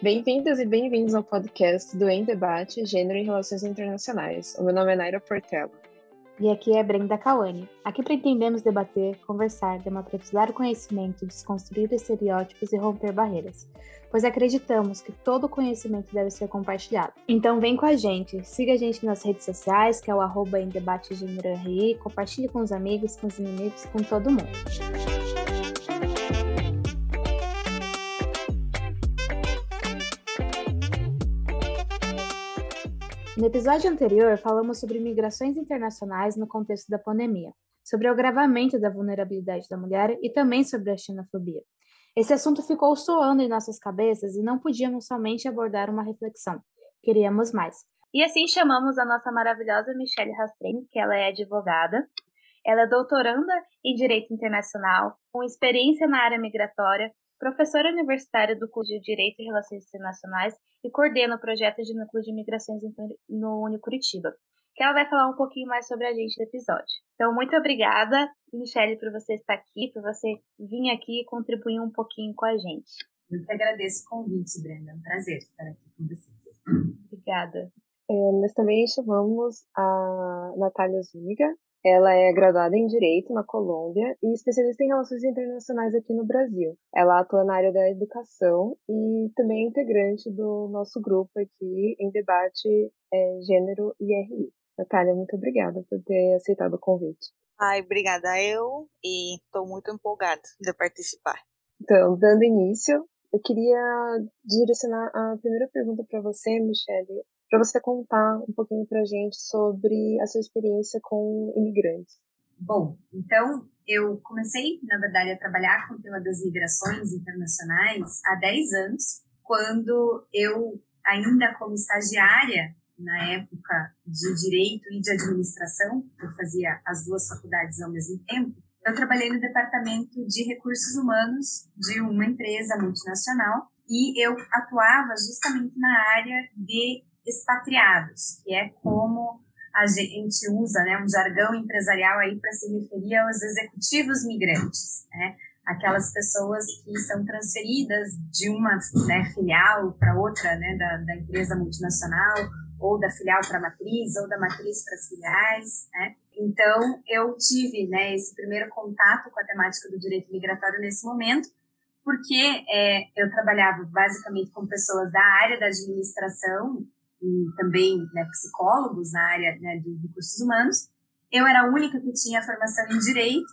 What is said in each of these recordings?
Bem-vindas e bem-vindos ao podcast do Em Debate Gênero e Relações Internacionais. O meu nome é Naira Portela. E aqui é Brenda Cauane. Aqui pretendemos debater, conversar, democratizar o conhecimento, desconstruir estereótipos e romper barreiras, pois acreditamos que todo conhecimento deve ser compartilhado. Então vem com a gente, siga a gente nas redes sociais, que é o arroba em debate gênero RI, compartilhe com os amigos, com os inimigos, com todo mundo. No episódio anterior, falamos sobre migrações internacionais no contexto da pandemia, sobre o agravamento da vulnerabilidade da mulher e também sobre a xenofobia. Esse assunto ficou soando em nossas cabeças e não podíamos somente abordar uma reflexão. Queríamos mais. E assim chamamos a nossa maravilhosa Michelle Rastren, que ela é advogada. Ela é doutoranda em Direito Internacional, com experiência na área migratória professora universitária do curso de Direito e Relações Internacionais e coordena o projeto de núcleo de migrações no Unicuritiba, que ela vai falar um pouquinho mais sobre a gente no episódio. Então, muito obrigada, Michelle, por você estar aqui, por você vir aqui e contribuir um pouquinho com a gente. Eu que agradeço o convite, Brenda. É um prazer estar aqui com vocês. Obrigada. É, nós também chamamos a Natália Zúñiga, ela é graduada em Direito na Colômbia e especialista em Relações Internacionais aqui no Brasil. Ela atua na área da educação e também é integrante do nosso grupo aqui em debate é, Gênero e RI. Natália, muito obrigada por ter aceitado o convite. Ai, obrigada eu e estou muito empolgada de participar. Então, dando início, eu queria direcionar a primeira pergunta para você, Michelle para você contar um pouquinho para a gente sobre a sua experiência com imigrantes. Bom, então eu comecei, na verdade, a trabalhar com o tema das migrações internacionais há 10 anos, quando eu, ainda como estagiária, na época de Direito e de Administração, eu fazia as duas faculdades ao mesmo tempo, eu trabalhei no Departamento de Recursos Humanos de uma empresa multinacional e eu atuava justamente na área de expatriados, que é como a gente usa né, um jargão empresarial aí para se referir aos executivos migrantes, né? aquelas pessoas que são transferidas de uma né, filial para outra né, da, da, empresa multinacional, ou da filial para a matriz, ou da matriz para as filiais. Né? Então, eu tive né, esse primeiro contato com a temática do direito migratório nesse momento, porque é, eu trabalhava basicamente com pessoas da área da administração e também né, psicólogos na área né, de recursos humanos. Eu era a única que tinha formação em direito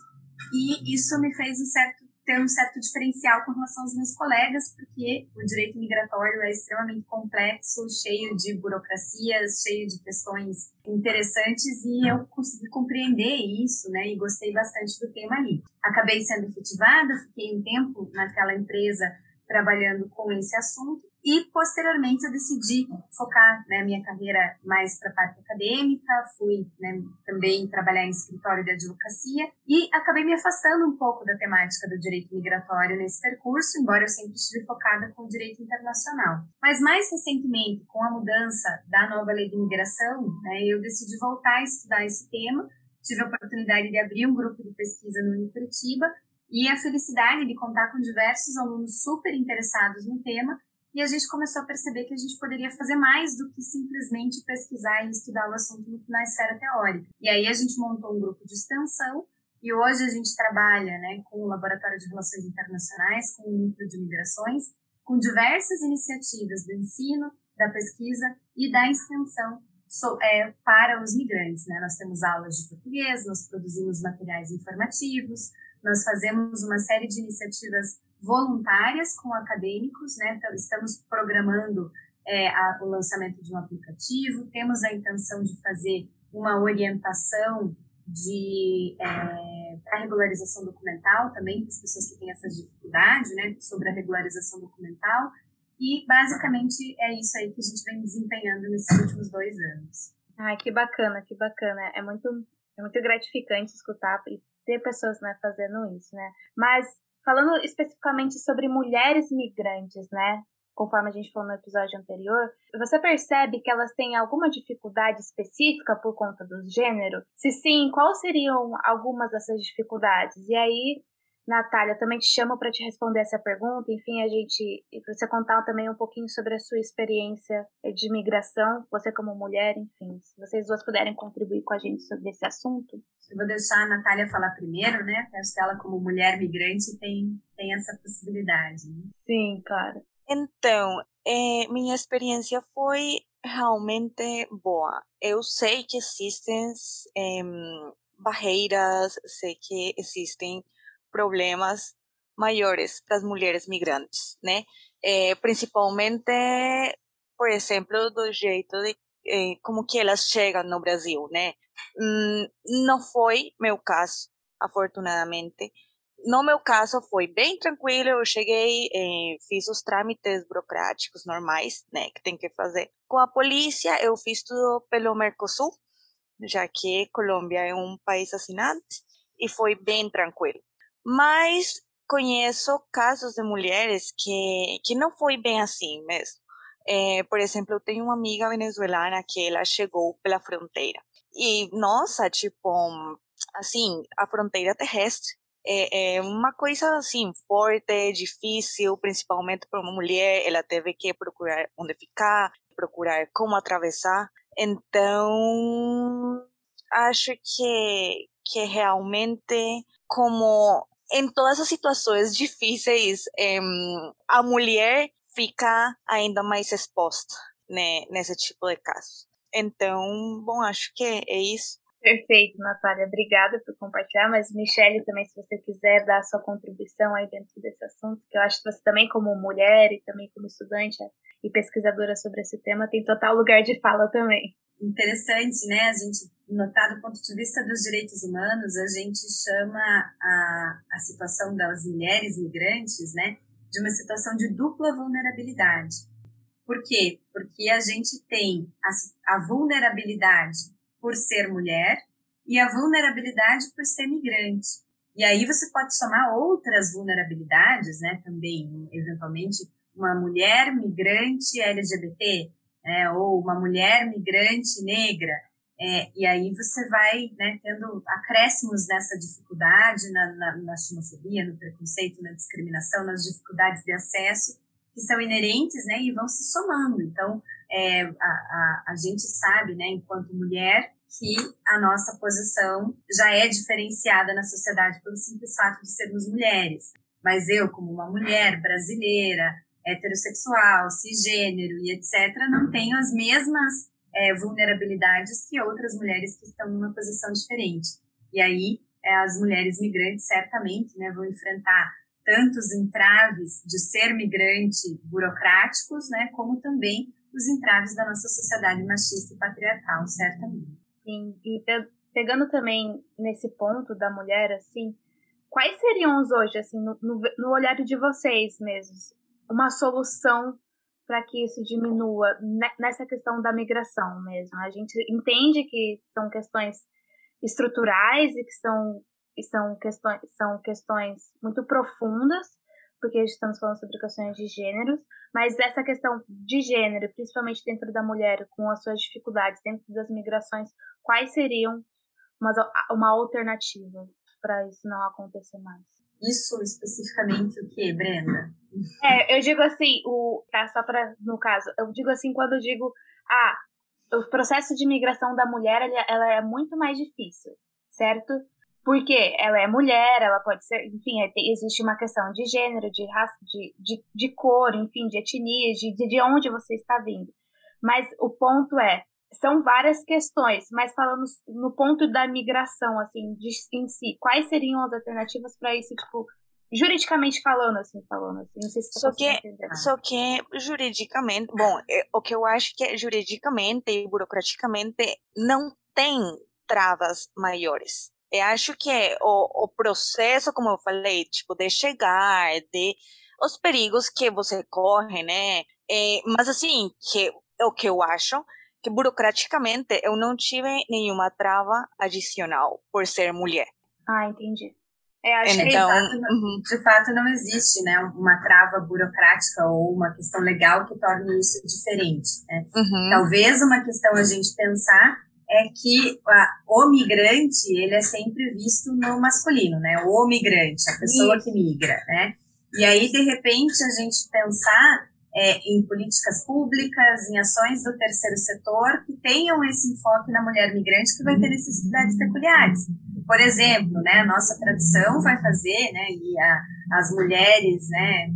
e isso me fez um certo ter um certo diferencial com relação aos meus colegas, porque o direito migratório é extremamente complexo, cheio de burocracias, cheio de questões interessantes e eu consegui compreender isso, né, e gostei bastante do tema ali. Acabei sendo efetivada, fiquei um tempo naquela empresa trabalhando com esse assunto e posteriormente eu decidi focar né, minha carreira mais para a parte acadêmica, fui né, também trabalhar em escritório de advocacia e acabei me afastando um pouco da temática do direito migratório nesse percurso, embora eu sempre estive focada com o direito internacional. Mas mais recentemente, com a mudança da nova lei de imigração, né, eu decidi voltar a estudar esse tema, tive a oportunidade de abrir um grupo de pesquisa no Unicuritiba e a felicidade de contar com diversos alunos super interessados no tema e a gente começou a perceber que a gente poderia fazer mais do que simplesmente pesquisar e estudar o assunto na esfera teórica. E aí a gente montou um grupo de extensão e hoje a gente trabalha né, com o Laboratório de Relações Internacionais, com o Núcleo de Migrações, com diversas iniciativas do ensino, da pesquisa e da extensão so, é, para os migrantes. Né? Nós temos aulas de português, nós produzimos materiais informativos, nós fazemos uma série de iniciativas voluntárias com acadêmicos, né? Então, estamos programando é, a, o lançamento de um aplicativo, temos a intenção de fazer uma orientação de é, para regularização documental também para as pessoas que têm essa dificuldade, né, sobre a regularização documental. E basicamente é isso aí que a gente vem desempenhando nesses últimos dois anos. Ai, que bacana, que bacana. É muito, é muito gratificante escutar ter pessoas né, fazendo isso, né? Mas falando especificamente sobre mulheres migrantes, né? Conforme a gente falou no episódio anterior, você percebe que elas têm alguma dificuldade específica por conta do gênero? Se sim, quais seriam algumas dessas dificuldades? E aí, Natália, também te chamo para te responder essa pergunta. Enfim, a gente. E para você contar também um pouquinho sobre a sua experiência de imigração, você como mulher, enfim. Se vocês duas puderem contribuir com a gente sobre esse assunto. Eu vou deixar a Natália falar primeiro, né? Acho que ela, como mulher migrante, tem, tem essa possibilidade. Né? Sim, claro. Então, é, minha experiência foi realmente boa. Eu sei que existem é, barreiras, sei que existem problemas maiores para as mulheres migrantes, né? É, principalmente, por exemplo, do jeito de é, como que elas chegam no Brasil, né? Hum, não foi meu caso, afortunadamente. No meu caso foi bem tranquilo, eu cheguei, eh, fiz os trâmites burocráticos normais, né, que tem que fazer. Com a polícia, eu fiz tudo pelo Mercosul, já que Colômbia é um país assinante, e foi bem tranquilo. Mas conheço casos de mulheres que, que não foi bem assim mesmo. É, por exemplo, eu tenho uma amiga venezuelana que ela chegou pela fronteira. E, nossa, tipo, assim, a fronteira terrestre é, é uma coisa, assim, forte, difícil, principalmente para uma mulher. Ela teve que procurar onde ficar, procurar como atravessar. Então, acho que, que realmente, como em todas as situações difíceis, a mulher fica ainda mais exposta né, nesse tipo de casos. Então, bom, acho que é isso. Perfeito, Natália. Obrigada por compartilhar. Mas, Michelle, também, se você quiser dar a sua contribuição aí dentro desse assunto, que eu acho que você também, como mulher e também como estudante e pesquisadora sobre esse tema, tem total lugar de fala também. Interessante, né? A gente notar do ponto de vista dos direitos humanos, a gente chama a, a situação das mulheres migrantes, né, de uma situação de dupla vulnerabilidade. Por quê? Porque a gente tem a, a vulnerabilidade por ser mulher e a vulnerabilidade por ser migrante. E aí você pode somar outras vulnerabilidades, né, também, eventualmente, uma mulher migrante LGBT, né, ou uma mulher migrante negra, é, e aí você vai né, tendo acréscimos nessa dificuldade, na, na, na xenofobia, no preconceito, na discriminação, nas dificuldades de acesso, que são inerentes né, e vão se somando. Então, é, a, a, a gente sabe, né, enquanto mulher, que a nossa posição já é diferenciada na sociedade pelo simples fato de sermos mulheres. Mas eu, como uma mulher brasileira, heterossexual, cisgênero e etc., não tenho as mesmas é, vulnerabilidades que outras mulheres que estão numa posição diferente. E aí, é, as mulheres migrantes certamente né, vão enfrentar tantos entraves de ser migrante burocráticos, né, como também os entraves da nossa sociedade machista e patriarcal, certamente. Sim, e pegando também nesse ponto da mulher, assim, quais seriam os hoje, assim, no, no, no olhar de vocês mesmos, uma solução para que isso diminua nessa questão da migração mesmo. A gente entende que são questões estruturais e que são, e são, questões, são questões muito profundas, porque estamos falando sobre questões de gêneros, mas essa questão de gênero, principalmente dentro da mulher, com as suas dificuldades dentro das migrações, quais seriam uma, uma alternativa para isso não acontecer mais? Isso especificamente o que, Brenda? É, eu digo assim, o, tá, só para no caso, eu digo assim quando eu digo, ah, o processo de migração da mulher, ela, é muito mais difícil, certo? Porque ela é mulher, ela pode ser, enfim, é, existe uma questão de gênero, de raça, de, de, de cor, enfim, de etnia, de, de onde você está vindo. Mas o ponto é, são várias questões, mas falando no ponto da migração, assim, de, em si, quais seriam as alternativas para isso, tipo, juridicamente falando, assim, falando, assim, não sei se só que. Só que, juridicamente, bom, é, o que eu acho que é juridicamente e burocraticamente não tem travas maiores. Eu acho que o, o processo, como eu falei, tipo, de chegar, de os perigos que você corre, né? É, mas assim, que o que eu acho que burocraticamente eu não tive nenhuma trava adicional por ser mulher. Ah, entendi. É, acho então, que de fato, uhum. de fato não existe né, uma trava burocrática ou uma questão legal que torne isso diferente. Né? Uhum. Talvez uma questão a gente pensar é que a, o migrante ele é sempre visto no masculino, né? O migrante, a pessoa que migra, né? E aí de repente a gente pensar é, em políticas públicas, em ações do terceiro setor que tenham esse enfoque na mulher migrante que vai ter necessidades peculiares. Por exemplo, né, a nossa tradição vai fazer, né, e a, as mulheres, né,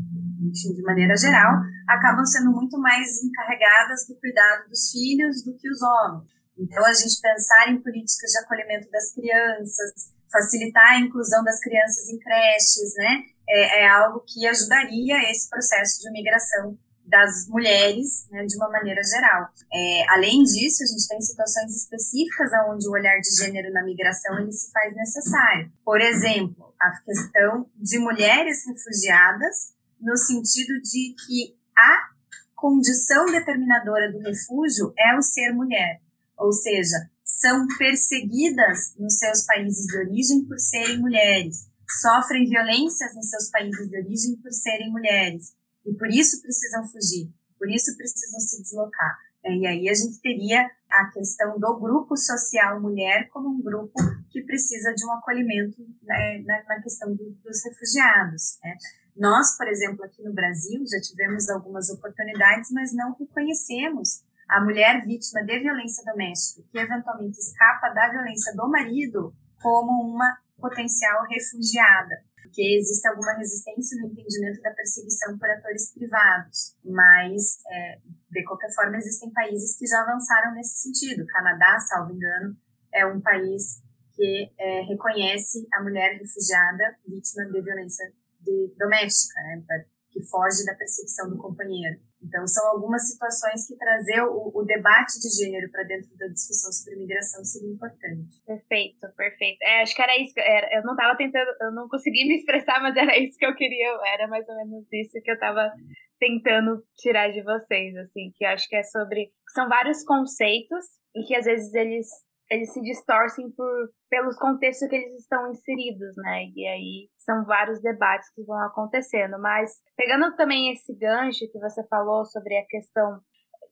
de maneira geral, acabam sendo muito mais encarregadas do cuidado dos filhos do que os homens. Então, a gente pensar em políticas de acolhimento das crianças, facilitar a inclusão das crianças em creches, né, é, é algo que ajudaria esse processo de migração das mulheres, né, de uma maneira geral. É, além disso, a gente tem situações específicas onde o olhar de gênero na migração ele se faz necessário. Por exemplo, a questão de mulheres refugiadas, no sentido de que a condição determinadora do refúgio é o ser mulher, ou seja, são perseguidas nos seus países de origem por serem mulheres, sofrem violências nos seus países de origem por serem mulheres e por isso precisam fugir, por isso precisam se deslocar. É, e aí a gente teria a questão do grupo social mulher como um grupo que precisa de um acolhimento né, na, questão do, dos refugiados. Né? Nós, por exemplo, aqui no Brasil, já tivemos algumas oportunidades, mas não reconhecemos a mulher vítima de violência doméstica, que eventualmente escapa da violência do marido, como uma potencial refugiada porque existe alguma resistência no entendimento da perseguição por atores privados, mas, é, de qualquer forma, existem países que já avançaram nesse sentido. O Canadá, salvo engano, é um país que é, reconhece a mulher refugiada vítima de violência de, doméstica, né, que foge da perseguição do companheiro. Então, são algumas situações que trazer o, o debate de gênero para dentro da discussão sobre imigração seria importante. Perfeito, perfeito. É, acho que era isso. Era, eu não estava tentando, eu não consegui me expressar, mas era isso que eu queria. Era mais ou menos isso que eu estava tentando tirar de vocês, assim, que acho que é sobre. São vários conceitos e que às vezes eles eles se distorcem por, pelos contextos que eles estão inseridos, né? E aí são vários debates que vão acontecendo. Mas pegando também esse gancho que você falou sobre a questão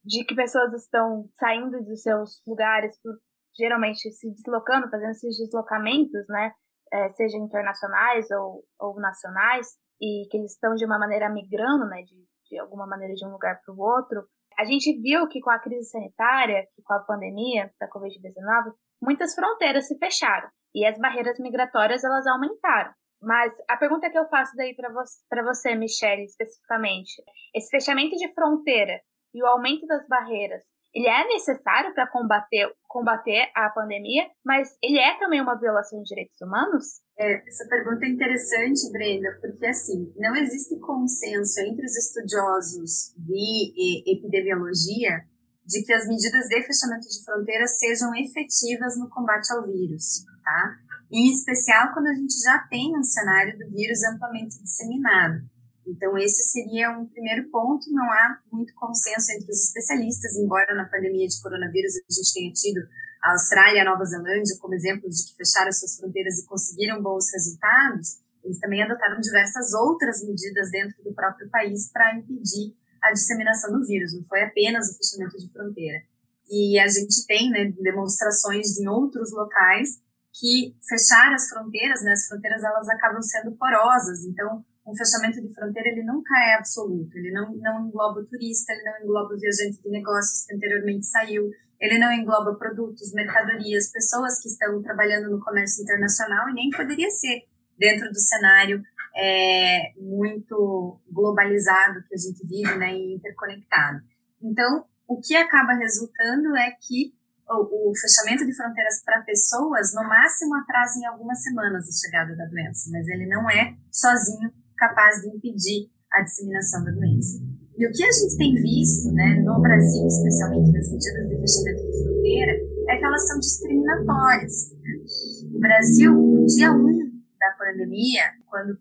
de que pessoas estão saindo dos seus lugares, por, geralmente se deslocando, fazendo esses deslocamentos, né? É, seja internacionais ou, ou nacionais, e que eles estão de uma maneira migrando, né? De, de alguma maneira de um lugar para o outro. A gente viu que com a crise sanitária, com a pandemia da Covid-19, muitas fronteiras se fecharam e as barreiras migratórias elas aumentaram. Mas a pergunta que eu faço daí para você, você, Michelle, especificamente, esse fechamento de fronteira e o aumento das barreiras, ele é necessário para combater, combater a pandemia, mas ele é também uma violação de direitos humanos? É, essa pergunta é interessante, Brenda, porque assim, não existe consenso entre os estudiosos de epidemiologia de que as medidas de fechamento de fronteiras sejam efetivas no combate ao vírus, tá? Em especial quando a gente já tem um cenário do vírus amplamente disseminado. Então, esse seria um primeiro ponto. Não há muito consenso entre os especialistas, embora na pandemia de coronavírus a gente tenha tido a Austrália e a Nova Zelândia como exemplos de que fecharam suas fronteiras e conseguiram bons resultados. Eles também adotaram diversas outras medidas dentro do próprio país para impedir a disseminação do vírus. Não foi apenas o fechamento de fronteira. E a gente tem né, demonstrações em outros locais que fechar as fronteiras, né, as fronteiras elas acabam sendo porosas. Então, um fechamento de fronteira ele nunca é absoluto, ele não, não engloba o turista, ele não engloba o viajante de negócios que anteriormente saiu, ele não engloba produtos, mercadorias, pessoas que estão trabalhando no comércio internacional e nem poderia ser dentro do cenário é, muito globalizado que a gente vive né, e interconectado. Então, o que acaba resultando é que o, o fechamento de fronteiras para pessoas, no máximo, atrasa em algumas semanas a chegada da doença, mas ele não é sozinho capaz de impedir a disseminação da doença. E o que a gente tem visto, né, no Brasil, especialmente nas medidas de fechamento de fronteira, é que elas são discriminatórias. O Brasil, no dia 1 da pandemia, quando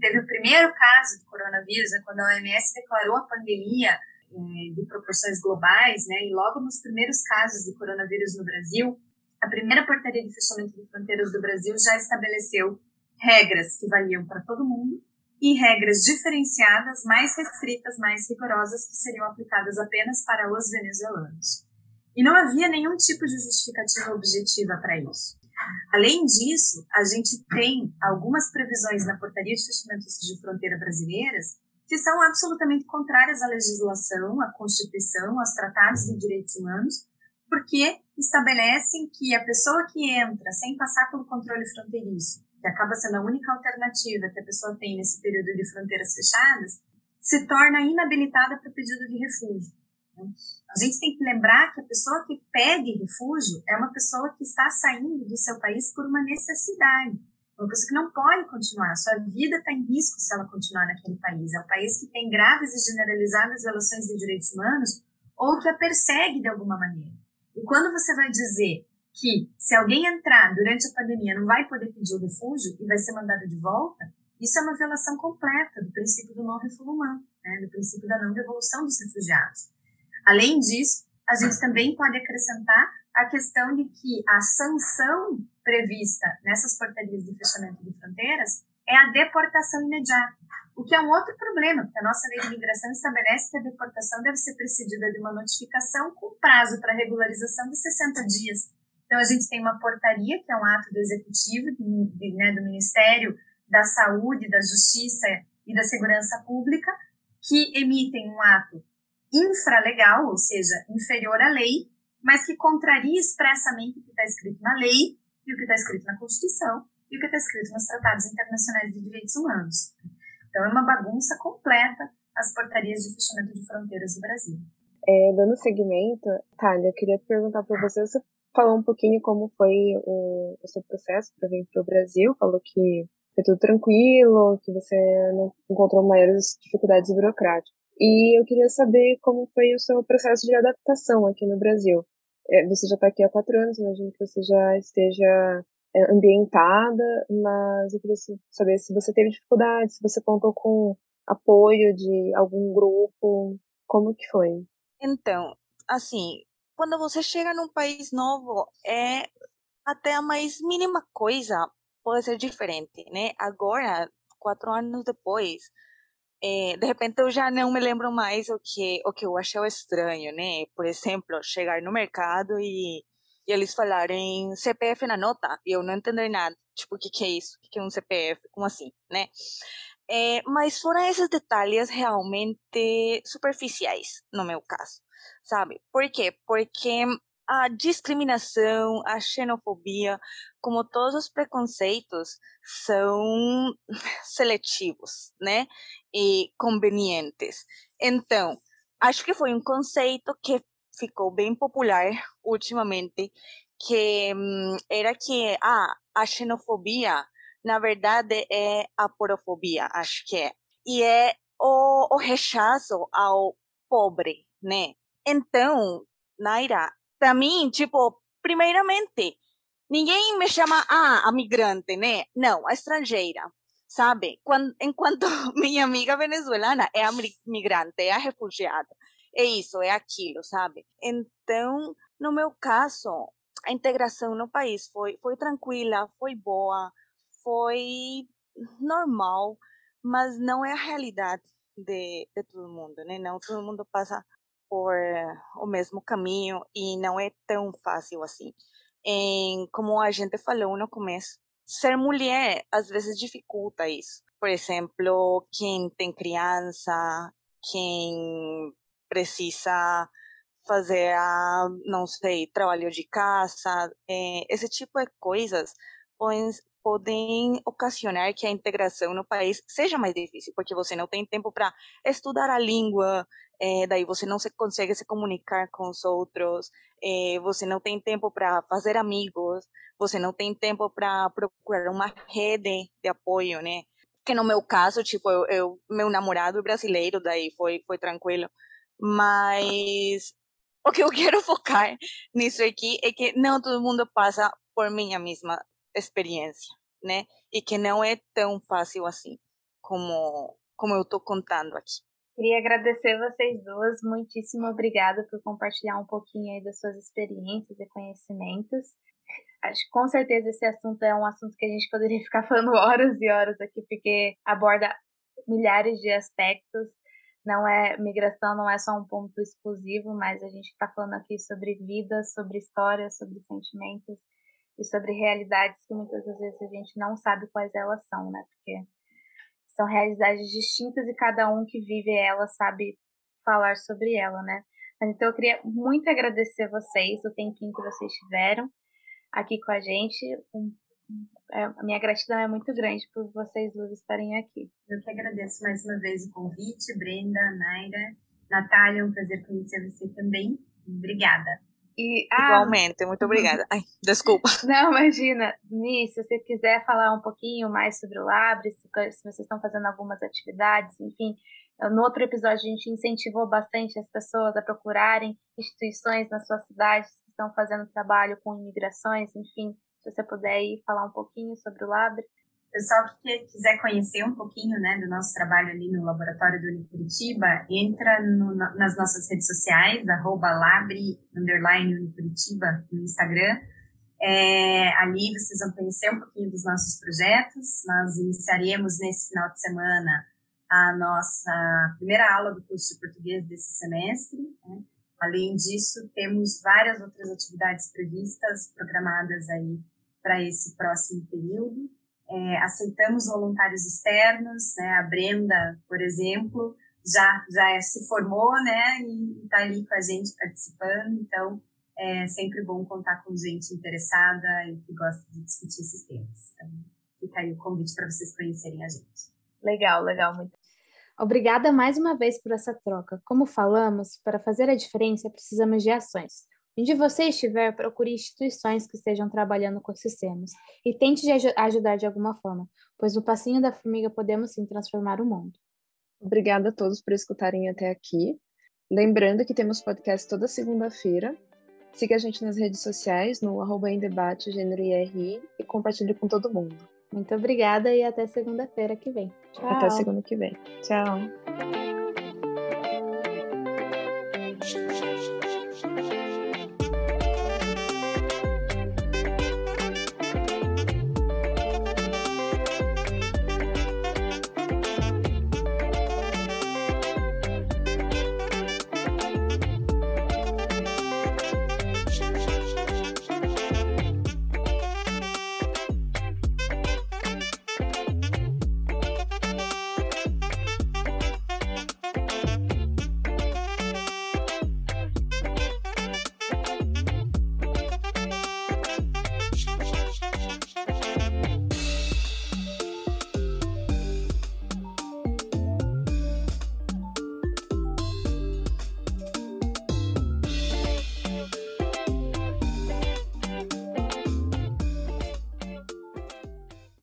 teve o primeiro caso de coronavírus, né, quando a OMS declarou a pandemia é, de proporções globais, né, e logo nos primeiros casos de coronavírus no Brasil, a primeira portaria de fechamento de fronteiras do Brasil já estabeleceu regras que valiam para todo mundo e regras diferenciadas, mais restritas, mais rigorosas, que seriam aplicadas apenas para os venezuelanos. E não havia nenhum tipo de justificativa objetiva para isso. Além disso, a gente tem algumas previsões na Portaria de Fechamento de Fronteira Brasileiras que são absolutamente contrárias à legislação, à Constituição, aos tratados de direitos humanos, porque estabelecem que a pessoa que entra sem passar pelo controle fronteiriço, que acaba sendo a única alternativa que a pessoa tem nesse período de fronteiras fechadas, se torna inabilitada para pedido de refúgio. A gente tem que lembrar que a pessoa que pede refúgio é uma pessoa que está saindo do seu país por uma necessidade. Uma pessoa que não pode continuar, sua vida está em risco se ela continuar naquele país. É um país que tem graves e generalizadas violações de direitos humanos ou que a persegue de alguma maneira. E quando você vai dizer que se alguém entrar durante a pandemia não vai poder pedir o refúgio e vai ser mandado de volta, isso é uma violação completa do princípio do não refoulement, né, do princípio da não devolução dos refugiados. Além disso, a gente também pode acrescentar a questão de que a sanção prevista nessas portarias de fechamento de fronteiras é a deportação imediata, o que é um outro problema, porque a nossa lei de imigração estabelece que a deportação deve ser precedida de uma notificação com prazo para regularização de 60 dias. Então, a gente tem uma portaria, que é um ato do executivo, de, né, do Ministério da Saúde, da Justiça e da Segurança Pública, que emitem um ato infralegal, ou seja, inferior à lei, mas que contraria expressamente o que está escrito na lei e o que está escrito na Constituição e o que está escrito nos tratados internacionais de direitos humanos. Então, é uma bagunça completa as portarias de fechamento de fronteiras do Brasil. É, dando seguimento, Thalia, eu queria perguntar para você falou um pouquinho como foi o, o seu processo para vir para o Brasil, falou que foi tudo tranquilo, que você não encontrou maiores dificuldades burocráticas. E eu queria saber como foi o seu processo de adaptação aqui no Brasil. É, você já está aqui há quatro anos, imagino que você já esteja é, ambientada, mas eu queria saber se você teve dificuldade, se você contou com apoio de algum grupo, como que foi? Então, assim, quando você chega num país novo, é até a mais mínima coisa pode ser diferente, né? Agora, quatro anos depois, é, de repente eu já não me lembro mais o que o que eu achei estranho, né? Por exemplo, chegar no mercado e, e eles falarem CPF na nota e eu não entender nada. Tipo, o que, que é isso? O que, que é um CPF? Como assim, né? É, mas foram esses detalhes realmente superficiais, no meu caso, sabe? Por quê? Porque a discriminação, a xenofobia, como todos os preconceitos, são seletivos, né? E convenientes. Então, acho que foi um conceito que ficou bem popular ultimamente, que hum, era que ah, a xenofobia, na verdade, é a porofobia, acho que é. E é o, o rechaço ao pobre, né? Então, Naira, para mim, tipo, primeiramente, ninguém me chama, ah, a migrante, né? Não, a estrangeira, sabe? Quando, enquanto minha amiga venezuelana é a migrante, é a refugiada. É isso, é aquilo, sabe? Então, no meu caso, a integração no país foi, foi tranquila, foi boa, foi normal, mas não é a realidade de, de todo mundo, né? Não todo mundo passa por o mesmo caminho e não é tão fácil assim. Como a gente falou no começo, ser mulher às vezes dificulta isso. Por exemplo, quem tem criança, quem precisa fazer, não sei, trabalho de casa, é, esse tipo de coisas podem, ocasionar que a integração no país seja mais difícil, porque você não tem tempo para estudar a língua, é, daí você não se consegue se comunicar com os outros, é, você não tem tempo para fazer amigos, você não tem tempo para procurar uma rede de apoio, né? Que no meu caso, tipo, eu, eu, meu namorado é brasileiro, daí foi, foi tranquilo. Mas o que eu quero focar nisso aqui é que não todo mundo passa por minha mesma experiência, né? E que não é tão fácil assim como, como eu estou contando aqui. Queria agradecer vocês duas, muitíssimo obrigada por compartilhar um pouquinho aí das suas experiências e conhecimentos. Acho que com certeza esse assunto é um assunto que a gente poderia ficar falando horas e horas aqui, porque aborda milhares de aspectos, não é migração não é só um ponto exclusivo, mas a gente está falando aqui sobre vida, sobre história, sobre sentimentos e sobre realidades que muitas das vezes a gente não sabe quais elas são, né? Porque são realidades distintas e cada um que vive ela sabe falar sobre ela, né? Então eu queria muito agradecer vocês, o tempinho que vocês tiveram aqui com a gente. É, a minha gratidão é muito grande por vocês duas estarem aqui. Eu que agradeço mais uma vez o convite, Brenda, Naira, Natália, é um prazer conhecer você também. Obrigada. E, ah, Igualmente, muito obrigada. Ai, desculpa. Não, imagina. Mi, se você quiser falar um pouquinho mais sobre o Labre, se, se vocês estão fazendo algumas atividades, enfim, no outro episódio a gente incentivou bastante as pessoas a procurarem instituições nas suas cidades que estão fazendo trabalho com imigrações, enfim, se você puder ir falar um pouquinho sobre o Labre. Pessoal que quiser conhecer um pouquinho né, do nosso trabalho ali no Laboratório do Unicuritiba, entra no, nas nossas redes sociais, arroba labre, underline Unicuritiba, no Instagram. É, ali vocês vão conhecer um pouquinho dos nossos projetos. Nós iniciaremos nesse final de semana a nossa primeira aula do curso de português desse semestre. Né? Além disso, temos várias outras atividades previstas, programadas aí para esse próximo período. É, aceitamos voluntários externos, né? A Brenda, por exemplo, já já se formou, né? E está ali com a gente participando. Então, é sempre bom contar com gente interessada e que gosta de discutir esses temas. Então, fica aí o convite para vocês conhecerem a gente. Legal, legal, muito. Obrigada mais uma vez por essa troca. Como falamos, para fazer a diferença precisamos de ações. Onde você estiver, procure instituições que estejam trabalhando com esses temas e tente de ajudar de alguma forma, pois no passinho da formiga podemos sim transformar o mundo. Obrigada a todos por escutarem até aqui. Lembrando que temos podcast toda segunda-feira. Siga a gente nas redes sociais, no arroba em debate, gênero IRI, e compartilhe com todo mundo. Muito obrigada e até segunda-feira que vem. Tchau. Até segunda que vem. Tchau.